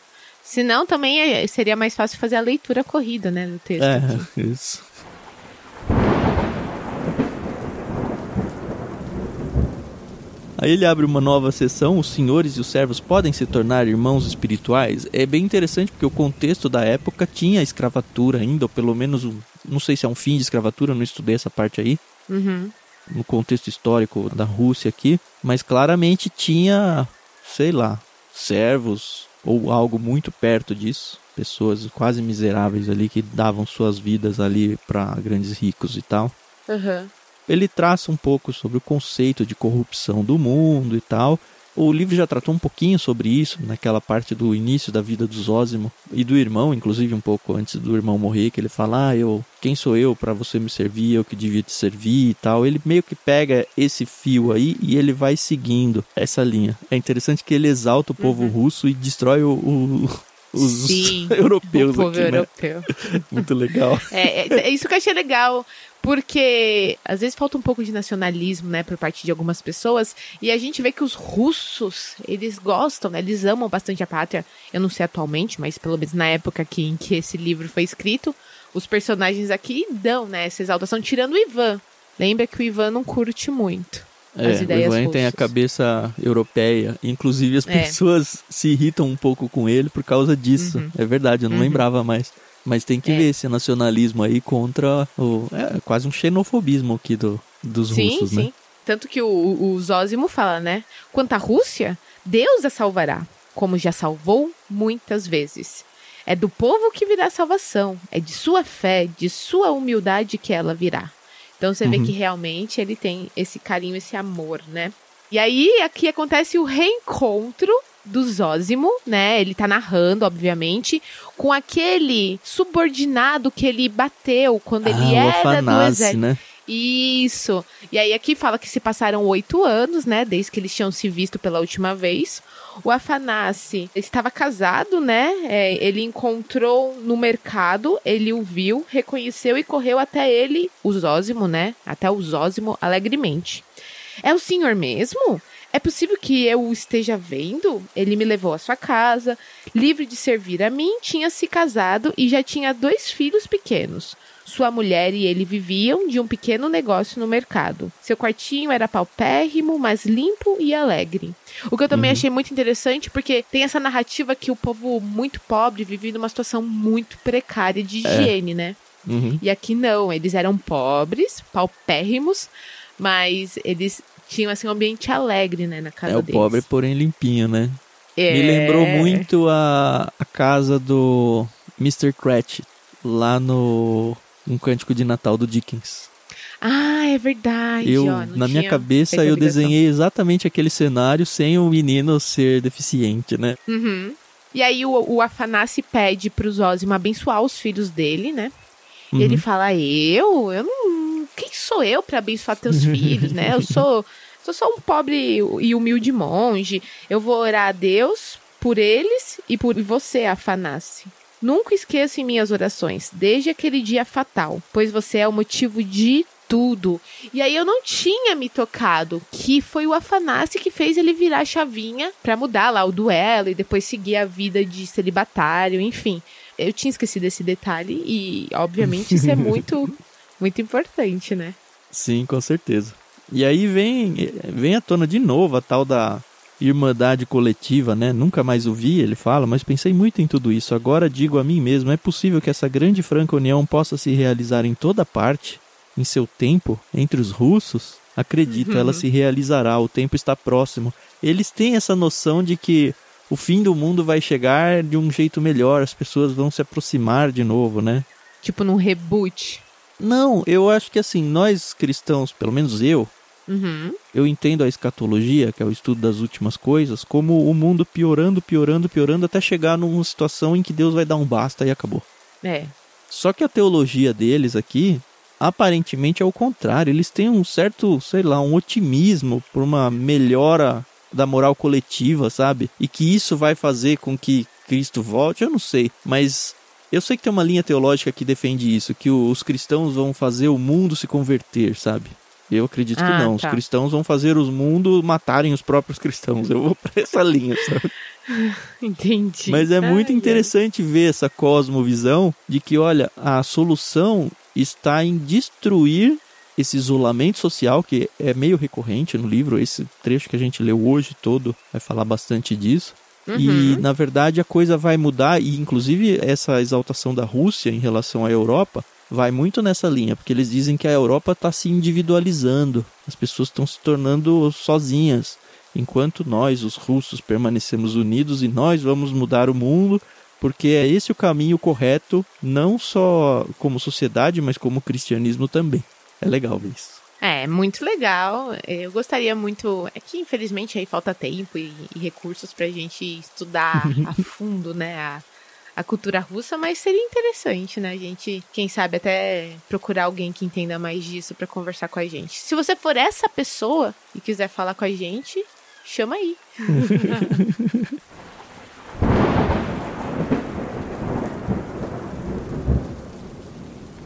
Speaker 2: Se não, também é, seria mais fácil fazer a leitura corrida, né, do texto.
Speaker 1: É, aqui. isso. Aí ele abre uma nova sessão, os senhores e os servos podem se tornar irmãos espirituais. É bem interessante porque o contexto da época tinha escravatura ainda, ou pelo menos, não sei se é um fim de escravatura, não estudei essa parte aí.
Speaker 2: Uhum.
Speaker 1: No contexto histórico da Rússia aqui, mas claramente tinha, sei lá, servos ou algo muito perto disso pessoas quase miseráveis ali que davam suas vidas ali para grandes ricos e tal.
Speaker 2: Uhum.
Speaker 1: Ele traça um pouco sobre o conceito de corrupção do mundo e tal. O livro já tratou um pouquinho sobre isso, naquela parte do início da vida do Zósimo e do irmão, inclusive um pouco antes do irmão morrer, que ele fala: "Ah, eu, quem sou eu para você me servir? Eu que devia te servir" e tal. Ele meio que pega esse fio aí e ele vai seguindo essa linha. É interessante que ele exalta o povo
Speaker 2: Uhum.
Speaker 1: russo e destrói o, o- os
Speaker 2: Sim,
Speaker 1: europeus
Speaker 2: o povo
Speaker 1: aqui, né?
Speaker 2: europeu.
Speaker 1: Muito legal.
Speaker 2: É, é, é isso que eu achei legal, porque às vezes falta um pouco de nacionalismo, né, por parte de algumas pessoas, e a gente vê que os russos, eles gostam, né, eles amam bastante a pátria. Eu não sei atualmente, mas pelo menos na época que, em que esse livro foi escrito, os personagens aqui dão, né, essa exaltação, tirando o Ivan. Lembra que o Ivan não curte muito as
Speaker 1: É, o
Speaker 2: ideias
Speaker 1: Ivan tem a cabeça europeia. Inclusive, as
Speaker 2: É.
Speaker 1: pessoas se irritam um pouco com ele por causa disso. É verdade, eu não
Speaker 2: Uhum.
Speaker 1: lembrava mais. Mas tem que
Speaker 2: É.
Speaker 1: ver esse nacionalismo aí contra o. É quase um xenofobismo aqui do, dos
Speaker 2: Sim,
Speaker 1: russos,
Speaker 2: sim.
Speaker 1: né?
Speaker 2: Tanto que o, o Zósimo fala, né? Quanto à Rússia, Deus a salvará, como já salvou muitas vezes. É do povo que virá a salvação, é de sua fé, de sua humildade que ela virá. Então você vê
Speaker 1: Uhum.
Speaker 2: que realmente ele tem esse carinho, esse amor, né? E aí aqui acontece o reencontro do Zósimo, né? Ele tá narrando, obviamente, com aquele subordinado que ele bateu quando ele
Speaker 1: ah, o
Speaker 2: era do exército.
Speaker 1: né?
Speaker 2: Isso. E aí aqui fala que se passaram oito anos, né? Desde que eles tinham se visto pela última vez. O Afanassi estava casado, né? É, ele encontrou no mercado, ele o viu, reconheceu e correu até ele, o Zósimo, né? Até o Zósimo alegremente. É o senhor mesmo? É possível que eu o esteja vendo? Ele me levou à sua casa, livre de servir a mim, tinha se casado e já tinha dois filhos pequenos. Sua mulher e ele viviam de um pequeno negócio no mercado. Seu quartinho era paupérrimo, mas limpo e alegre. O que eu também achei muito interessante, porque tem essa narrativa que o povo muito pobre vive numa situação muito precária de higiene, né?
Speaker 1: Uhum.
Speaker 2: E aqui não, eles eram pobres, paupérrimos, mas eles tinham assim um ambiente alegre, né, na casa
Speaker 1: É o
Speaker 2: deles.
Speaker 1: pobre, porém limpinho, né?
Speaker 2: É.
Speaker 1: Me lembrou muito a, a casa do Mr. Cratch, lá no Um Cântico de Natal do Dickens.
Speaker 2: Ah, é verdade.
Speaker 1: Eu,
Speaker 2: ó,
Speaker 1: na minha cabeça, eu desenhei exatamente aquele cenário sem o menino ser deficiente, né?
Speaker 2: Uhum. E aí o, o Afanassi pede pro Zósimo abençoar os filhos dele, né? E ele
Speaker 1: Uhum.
Speaker 2: fala: Eu? Eu não. Quem sou eu para abençoar teus filhos, né? Eu sou, sou só um pobre e humilde monge. Eu vou orar a Deus por eles e por você, Afanassi. Nunca esqueça em minhas orações, desde aquele dia fatal, pois você é o motivo de tudo. E aí eu não tinha me tocado que foi o Afanassi que fez ele virar a chavinha pra mudar lá o duelo e depois seguir a vida de celibatário, enfim. Eu tinha esquecido esse detalhe e, obviamente, isso é muito, muito importante, né?
Speaker 1: Sim, com certeza. E aí vem, vem à tona de novo a tal da irmandade coletiva, né? Nunca mais o vi, ele fala, mas pensei muito em tudo isso. Agora digo a mim mesmo, é possível que essa grande e franca união possa se realizar em toda parte, em seu tempo, entre os russos? Acredito, ela se realizará, o tempo está próximo. Eles têm essa noção de que o fim do mundo vai chegar de um jeito melhor, as pessoas vão se aproximar de novo, né?
Speaker 2: Tipo num reboot.
Speaker 1: Não, eu acho que assim, nós cristãos, pelo menos eu,
Speaker 2: Uhum.
Speaker 1: eu entendo a escatologia, que é o estudo das últimas coisas, como o mundo piorando, piorando, piorando, até chegar numa situação em que Deus vai dar um basta e acabou.
Speaker 2: É.
Speaker 1: Só que a teologia deles aqui, aparentemente é o contrário. Eles têm um certo, sei lá, um otimismo por uma melhora da moral coletiva, sabe? E que isso vai fazer com que Cristo volte, eu não sei, mas eu sei que tem uma linha teológica que defende isso, que os cristãos vão fazer o mundo se converter, sabe? Eu acredito que
Speaker 2: Ah,
Speaker 1: não.
Speaker 2: tá.
Speaker 1: Os cristãos vão fazer os mundos matarem os próprios cristãos. Eu vou pra essa linha, sabe?
Speaker 2: Entendi.
Speaker 1: Mas é muito
Speaker 2: Ai, ai.
Speaker 1: interessante ver essa cosmovisão de que, olha, a solução está em destruir esse isolamento social, que é meio recorrente no livro. Esse trecho que a gente leu hoje todo vai falar bastante disso. E,
Speaker 2: Uhum.
Speaker 1: na verdade, a coisa vai mudar, e inclusive essa exaltação da Rússia em relação à Europa vai muito nessa linha, porque eles dizem que a Europa está se individualizando, as pessoas estão se tornando sozinhas, enquanto nós, os russos, permanecemos unidos e nós vamos mudar o mundo porque é esse o caminho correto, não só como sociedade, mas como cristianismo também. É legal ver isso.
Speaker 2: É, muito legal. Eu gostaria muito. É que infelizmente aí falta tempo e, e recursos pra gente estudar a fundo, né? A, a cultura russa, mas seria interessante, né? A gente, quem sabe, até procurar alguém que entenda mais disso para conversar com a gente. Se você for essa pessoa e quiser falar com a gente, chama aí.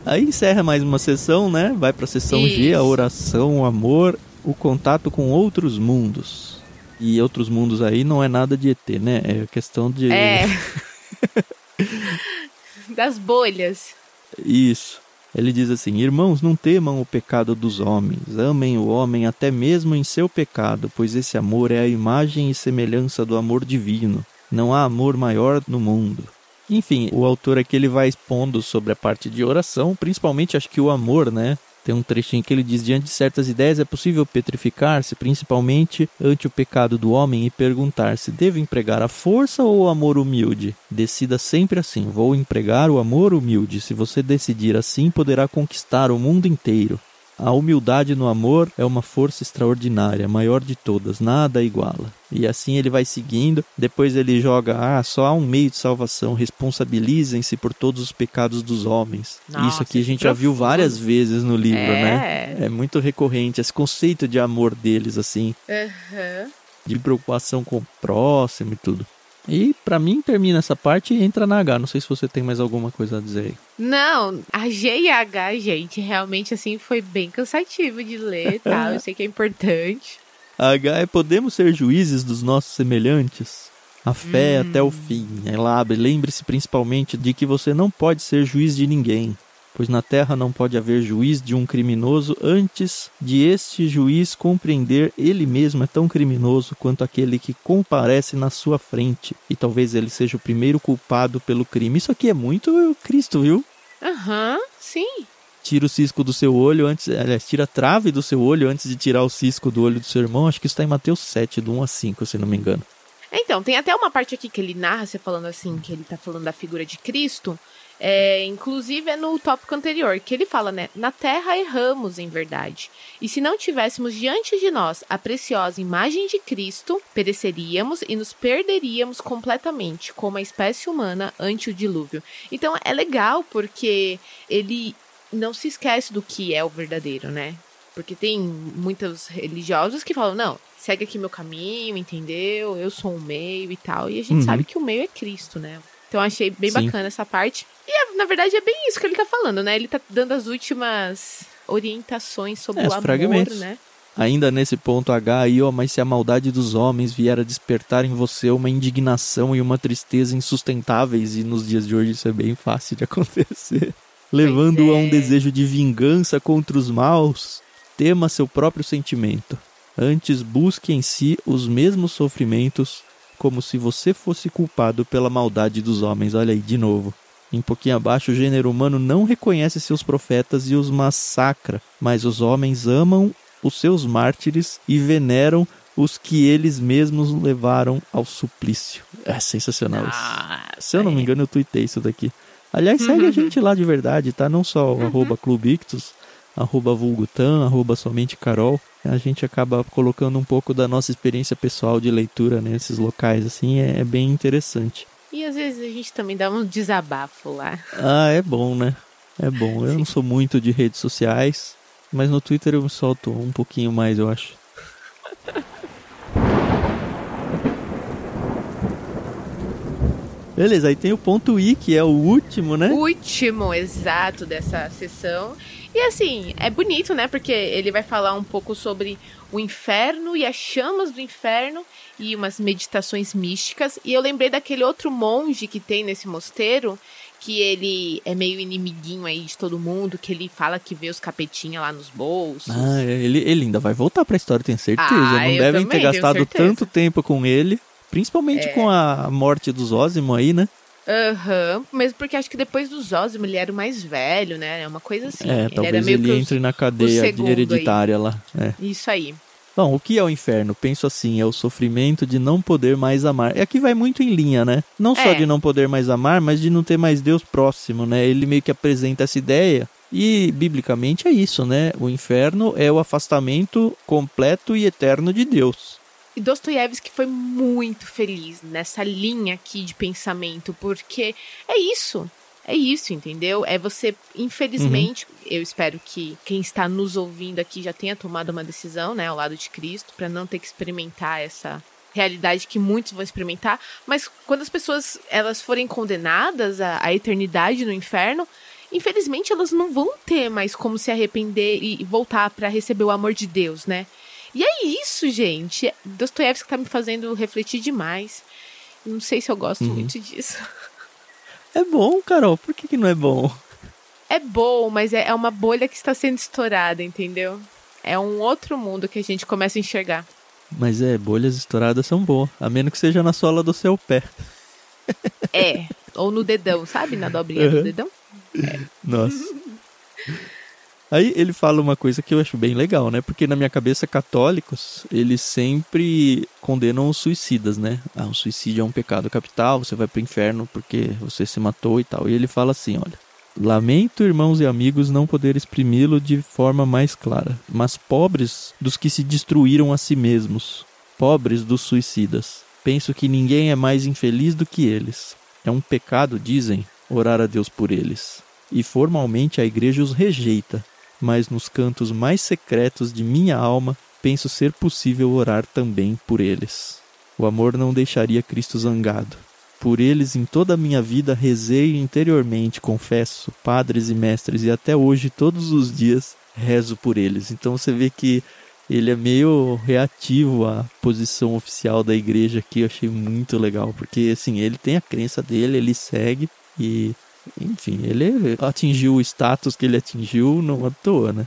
Speaker 1: Aí encerra mais uma sessão, né? Vai para a sessão Isso. G, a oração, o amor, o contato com outros mundos. E outros mundos aí não é nada de ET, né? É questão de.
Speaker 2: É. das bolhas.
Speaker 1: Isso. Ele diz assim: Irmãos, não temam o pecado dos homens, amem o homem até mesmo em seu pecado, pois esse amor é a imagem e semelhança do amor divino. Não há amor maior no mundo. Enfim, o autor aqui ele vai expondo sobre a parte de oração, principalmente acho que o amor, né? Tem um trechinho que ele diz: Diante de certas ideias é possível petrificar-se, principalmente ante o pecado do homem, e perguntar-se: devo empregar a força ou o amor humilde? Decida sempre assim: vou empregar o amor humilde. Se você decidir assim, poderá conquistar o mundo inteiro. A humildade no amor é uma força extraordinária, maior de todas, nada iguala. E assim ele vai seguindo. Depois ele joga: ah, só há um meio de salvação. Responsabilizem-se por todos os pecados dos homens. Nossa, Isso aqui a gente já viu várias vezes no livro, né? é. né? É muito recorrente esse conceito de amor deles, assim.
Speaker 2: Uhum.
Speaker 1: De preocupação com o próximo e tudo. E para mim termina essa parte e entra na H. Não sei se você tem mais alguma coisa a dizer aí.
Speaker 2: Não, a G e a H, gente, realmente assim foi bem cansativo de ler, tá? Eu sei que é importante.
Speaker 1: A H é podemos ser juízes dos nossos semelhantes. A fé hum. até o fim. Ela abre. Lembre-se principalmente de que você não pode ser juiz de ninguém pois na terra não pode haver juiz de um criminoso antes de este juiz compreender ele mesmo é tão criminoso quanto aquele que comparece na sua frente, e talvez ele seja o primeiro culpado pelo crime. Isso aqui é muito Cristo, viu?
Speaker 2: Aham, uhum, sim.
Speaker 1: Tira o cisco do seu olho antes, aliás, tira a trave do seu olho antes de tirar o cisco do olho do seu irmão. Acho que isso está em Mateus 7, do 1 a 5, se não me engano.
Speaker 2: Então, tem até uma parte aqui que ele narra, você falando assim, que ele está falando da figura de Cristo, é, inclusive é no tópico anterior, que ele fala, né? Na terra erramos em verdade. E se não tivéssemos diante de nós a preciosa imagem de Cristo, pereceríamos e nos perderíamos completamente, como a espécie humana ante o dilúvio. Então é legal porque ele não se esquece do que é o verdadeiro, né? Porque tem muitos religiosos que falam, não, segue aqui meu caminho, entendeu? Eu sou um meio e tal. E a gente uhum. sabe que o meio é Cristo, né? Então achei bem Sim. bacana essa parte. E é, na verdade é bem isso que ele tá falando, né? Ele tá dando as últimas orientações sobre é, o amor, fragmentos. né?
Speaker 1: Ainda nesse ponto H aí, ó, mas se a maldade dos homens vier a despertar em você uma indignação e uma tristeza insustentáveis, e nos dias de hoje isso é bem fácil de acontecer, levando-o é. a um desejo de vingança contra os maus, tema seu próprio sentimento. Antes busque em si os mesmos sofrimentos como se você fosse culpado pela maldade dos homens. Olha aí, de novo. Um pouquinho abaixo, o gênero humano não reconhece seus profetas e os massacra, mas os homens amam os seus mártires e veneram os que eles mesmos levaram ao suplício. É sensacional isso. Se eu não me engano, eu tuitei isso daqui. Aliás, segue a gente lá de verdade, tá? Não só o uhum. arroba Clubictus, arroba Vulgutan, arroba Somente Carol a gente acaba colocando um pouco da nossa experiência pessoal de leitura nesses locais, assim, é, é bem interessante.
Speaker 2: E às vezes a gente também dá um desabafo lá.
Speaker 1: Ah, é bom, né? É bom. Eu Sim. não sou muito de redes sociais, mas no Twitter eu me solto um pouquinho mais, eu acho. Beleza, aí tem o ponto I, que é o último, né?
Speaker 2: Último, exato, dessa sessão. E assim, é bonito, né? Porque ele vai falar um pouco sobre o inferno e as chamas do inferno e umas meditações místicas. E eu lembrei daquele outro monge que tem nesse mosteiro, que ele é meio inimiguinho aí de todo mundo, que ele fala que vê os capetinhas lá nos bolsos.
Speaker 1: Ah, ele, ele ainda vai voltar pra história, tenho certeza. Ah, Não devem ter gastado tanto tempo com ele, principalmente é. com a morte dos Zózimo aí, né?
Speaker 2: Aham, uhum, mesmo porque acho que depois do Zózimo ele era o mais velho, né? É uma coisa assim.
Speaker 1: É,
Speaker 2: ele
Speaker 1: talvez ele entre na cadeia hereditária aí. lá. É.
Speaker 2: Isso aí.
Speaker 1: Bom, o que é o inferno? Penso assim, é o sofrimento de não poder mais amar. É aqui vai muito em linha, né? Não só
Speaker 2: É.
Speaker 1: de não poder mais amar, mas de não ter mais Deus próximo, né? Ele meio que apresenta essa ideia. E biblicamente é isso, né? O inferno é o afastamento completo e eterno de Deus.
Speaker 2: E Dostoiévski foi muito feliz nessa linha aqui de pensamento, porque é isso. É isso, entendeu? É você, infelizmente, eu espero que quem está nos ouvindo aqui já tenha tomado uma decisão, né, ao lado de Cristo, para não ter que experimentar essa realidade que muitos vão experimentar, mas quando as pessoas elas forem condenadas à, à eternidade no inferno, infelizmente elas não vão ter mais como se arrepender e voltar para receber o amor de Deus, né? E é isso, gente. Dostoiévski tá me fazendo refletir demais. Não sei se eu gosto
Speaker 1: Uhum.
Speaker 2: muito disso.
Speaker 1: É bom, Carol. Por que, que não é bom?
Speaker 2: É bom, mas é é uma bolha que está sendo estourada, entendeu? É um outro mundo que a gente começa a enxergar.
Speaker 1: Mas é, bolhas estouradas são boas. A menos que seja na sola do seu pé.
Speaker 2: É. Ou no dedão, sabe? Na dobrinha do
Speaker 1: Uhum.
Speaker 2: dedão.
Speaker 1: Nossa. Aí ele fala uma coisa que eu acho bem legal, né? Porque na minha cabeça, católicos, eles sempre condenam os suicidas, né? Ah, o suicídio é um pecado capital, você vai pro inferno porque você se matou e tal. E ele fala assim, olha... Lamento, irmãos e amigos, não poder exprimi-lo de forma mais clara, mas pobres dos que se destruíram a si mesmos, pobres dos suicidas. Penso que ninguém é mais infeliz do que eles. É um pecado, dizem, orar a Deus por eles. E formalmente a igreja os rejeita, mas nos cantos mais secretos de minha alma penso ser possível orar também por eles. O amor não deixaria Cristo zangado. Por eles em toda a minha vida rezei interiormente, confesso, padres e mestres, e até hoje, todos os dias, rezo por eles. Então você vê que ele é meio reativo à posição oficial da igreja aqui, eu achei muito legal, porque assim, ele tem a crença dele, ele segue e enfim, ele atingiu o status que ele atingiu não à toa, né?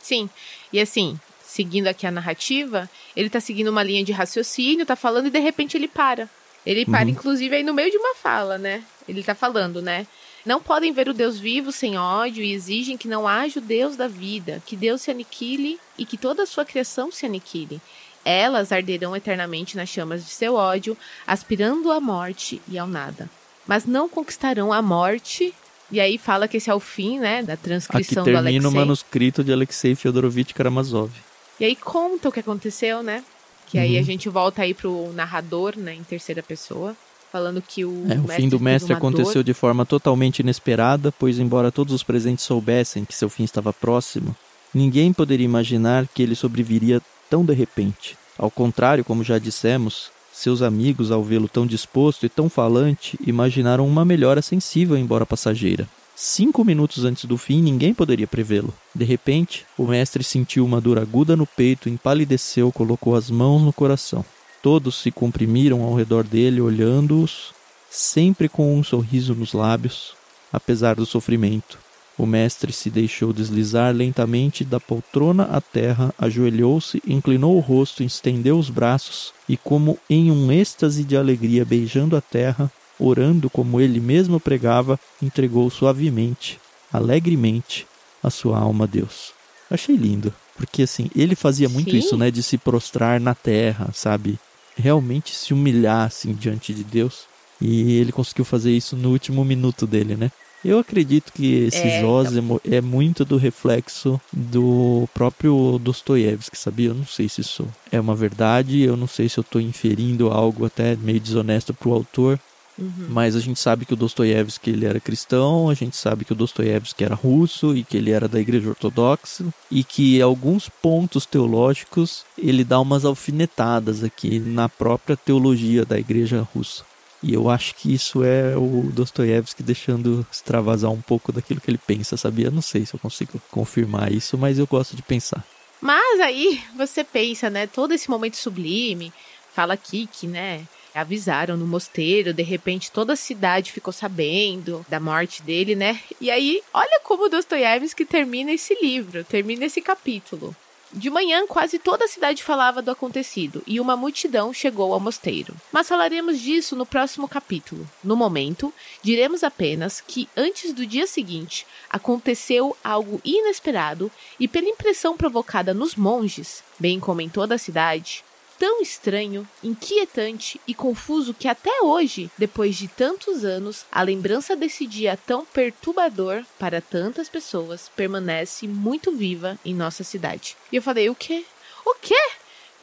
Speaker 2: Sim. E assim, seguindo aqui a narrativa, ele tá seguindo uma linha de raciocínio, tá falando e de repente ele para. Ele para,
Speaker 1: Uhum.
Speaker 2: inclusive, aí no meio de uma fala, né? Ele tá falando, né? Não podem ver o Deus vivo sem ódio e exigem que não haja o Deus da vida, que Deus se aniquile e que toda a sua criação se aniquile. Elas arderão eternamente nas chamas de seu ódio, aspirando à morte e ao nada. Mas não conquistarão a morte. E aí fala que esse é o fim, né, da
Speaker 1: Aqui
Speaker 2: transcrição do
Speaker 1: termina
Speaker 2: Alexei.
Speaker 1: o manuscrito de Alexei Fyodorovich Karamazov.
Speaker 2: E aí conta o que aconteceu, né? Que aí
Speaker 1: Uhum.
Speaker 2: a gente volta aí pro narrador, né, em terceira pessoa, falando que o
Speaker 1: É, o fim do mestre aconteceu
Speaker 2: dor.
Speaker 1: de forma totalmente inesperada, pois, embora todos os presentes soubessem que seu fim estava próximo, ninguém poderia imaginar que ele sobreviria tão de repente. Ao contrário, como já dissemos, seus amigos, ao vê-lo tão disposto e tão falante, imaginaram uma melhora sensível, embora passageira. Cinco minutos antes do fim, ninguém poderia prevê-lo. De repente, o mestre sentiu uma dor aguda no peito, empalideceu, colocou as mãos no coração. Todos se comprimiram ao redor dele, olhando-os, sempre com um sorriso nos lábios, apesar do sofrimento. O mestre se deixou deslizar lentamente da poltrona à terra, ajoelhou-se, inclinou o rosto, estendeu os braços e, como em um êxtase de alegria, beijando a terra, orando como ele mesmo pregava, entregou suavemente, alegremente, a sua alma a Deus. Achei lindo, porque assim, ele fazia muito
Speaker 2: Sim.
Speaker 1: isso, né, de se prostrar na terra, sabe? Realmente se humilhar assim diante de Deus. E ele conseguiu fazer isso no último minuto dele, né? Eu acredito que esse
Speaker 2: É, então.
Speaker 1: Zózimo é muito do reflexo do próprio Dostoiévski, sabia? Eu não sei se isso é uma verdade, eu não sei se eu estou inferindo algo até meio desonesto pro autor,
Speaker 2: Uhum.
Speaker 1: mas a gente sabe que o Dostoiévski ele era cristão, a gente sabe que o Dostoiévski era russo e que ele era da igreja ortodoxa e que alguns pontos teológicos ele dá umas alfinetadas aqui na própria teologia da igreja russa. E eu acho que isso é o Dostoiévski deixando extravasar um pouco daquilo que ele pensa, sabia? Não sei se eu consigo confirmar isso, mas eu gosto de pensar.
Speaker 2: Mas aí você pensa, né, todo esse momento sublime, fala aqui que, né, avisaram no mosteiro, de repente toda a cidade ficou sabendo da morte dele, né? E aí, olha como Dostoiévski termina esse livro, termina esse capítulo. De manhã, quase toda a cidade falava do acontecido e uma multidão chegou ao mosteiro. Mas falaremos disso no próximo capítulo. No momento, diremos apenas que, antes do dia seguinte, aconteceu algo inesperado e, pela impressão provocada nos monges, bem como em toda a cidade, tão estranho, inquietante e confuso que até hoje, depois de tantos anos, a lembrança desse dia tão perturbador para tantas pessoas permanece muito viva em nossa cidade. E eu falei, o quê? O quê?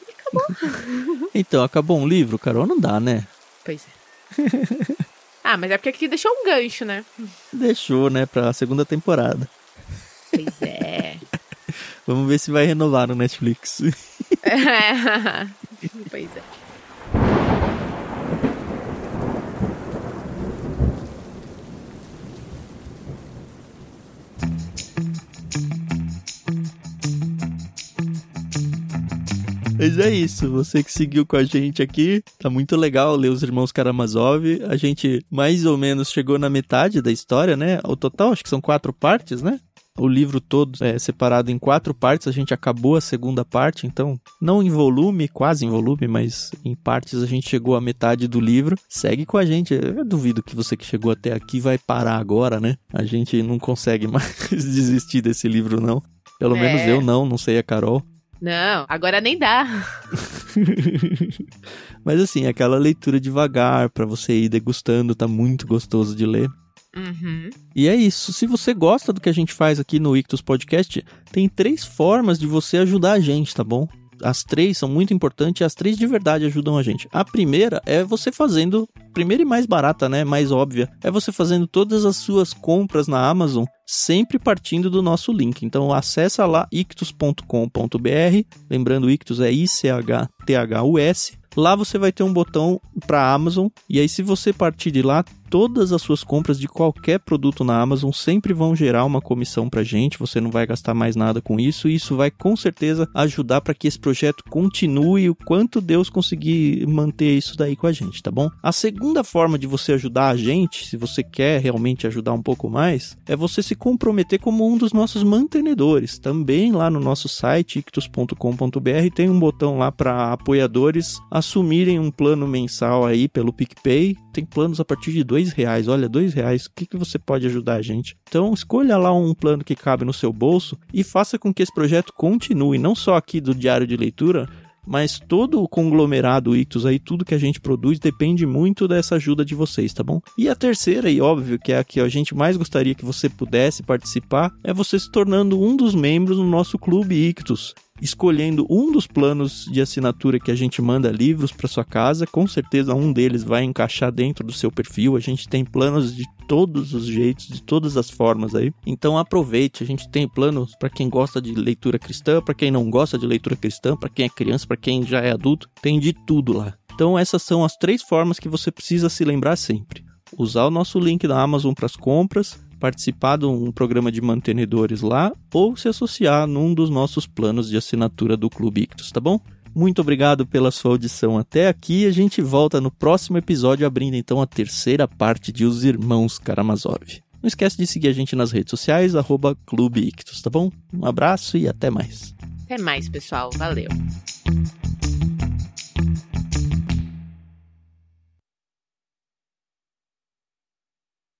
Speaker 2: E acabou.
Speaker 1: então, acabou um livro, Carol? Não dá, né?
Speaker 2: Pois é. ah, mas é porque aqui deixou um gancho, né?
Speaker 1: Deixou, né, pra segunda temporada.
Speaker 2: Pois é.
Speaker 1: Vamos ver se vai renovar no Netflix.
Speaker 2: É. pois é.
Speaker 1: Mas é isso, você que seguiu com a gente aqui, tá muito legal ler os Irmãos Karamazov. A gente mais ou menos chegou na metade da história, né? O total acho que são quatro partes, né? O livro todo é separado em quatro partes. A gente acabou a segunda parte, então, não em volume, quase em volume, mas em partes a gente chegou à metade do livro. Segue com a gente. Eu duvido que você que chegou até aqui vai parar agora, né? A gente não consegue mais desistir desse livro, não. Pelo é. menos eu não, não sei a Carol.
Speaker 2: Não, agora nem dá.
Speaker 1: Mas assim, aquela leitura devagar para você ir degustando, tá muito gostoso de ler.
Speaker 2: Uhum.
Speaker 1: E é isso. Se você gosta do que a gente faz aqui no Ictus Podcast, tem três formas de você ajudar a gente, tá bom? As três são muito importantes as três de verdade ajudam a gente. A primeira é você fazendo, primeira e mais barata, né? Mais óbvia, é você fazendo todas as suas compras na Amazon sempre partindo do nosso link. Então acessa lá ictus.com.br, lembrando Ictus é I C H T H U S. Lá você vai ter um botão para Amazon e aí se você partir de lá, todas as suas compras de qualquer produto na Amazon sempre vão gerar uma comissão para gente, você não vai gastar mais nada com isso, e isso vai com certeza ajudar para que esse projeto continue o quanto Deus conseguir manter isso daí com a gente, tá bom? A segunda forma de você ajudar a gente, se você quer realmente ajudar um pouco mais, é você se comprometer como um dos nossos mantenedores. Também lá no nosso site ictus.com.br tem um botão lá para apoiadores assumirem um plano mensal aí pelo PicPay. Tem planos a partir de dois reais. Olha, dois reais, o que, que você pode ajudar a gente? Então, escolha lá um plano que cabe no seu bolso e faça com que esse projeto continue, não só aqui do Diário de Leitura, mas todo o conglomerado Ictus aí, tudo que a gente produz depende muito dessa ajuda de vocês, tá bom? E a terceira, e óbvio que é a que a gente mais gostaria que você pudesse participar, é você se tornando um dos membros do nosso clube Ictus escolhendo um dos planos de assinatura que a gente manda livros para sua casa. Com certeza um deles vai encaixar dentro do seu perfil. A gente tem planos de todos os jeitos, de todas as formas aí. Então aproveite, a gente tem planos para quem gosta de leitura cristã, para quem não gosta de leitura cristã, para quem é criança, para quem já é adulto, tem de tudo lá. Então essas são as três formas que você precisa se lembrar sempre. Usar o nosso link da Amazon para as compras, participar de um programa de mantenedores lá ou se associar num dos nossos planos de assinatura do Clube Ictus, tá bom? Muito obrigado pela sua audição até aqui. A gente volta no próximo episódio, abrindo então a terceira parte de Os Irmãos Karamazov. Não esquece de seguir a gente nas redes sociais, arroba Clube Ictus, tá bom? Um abraço e até mais.
Speaker 2: Até mais, pessoal. Valeu.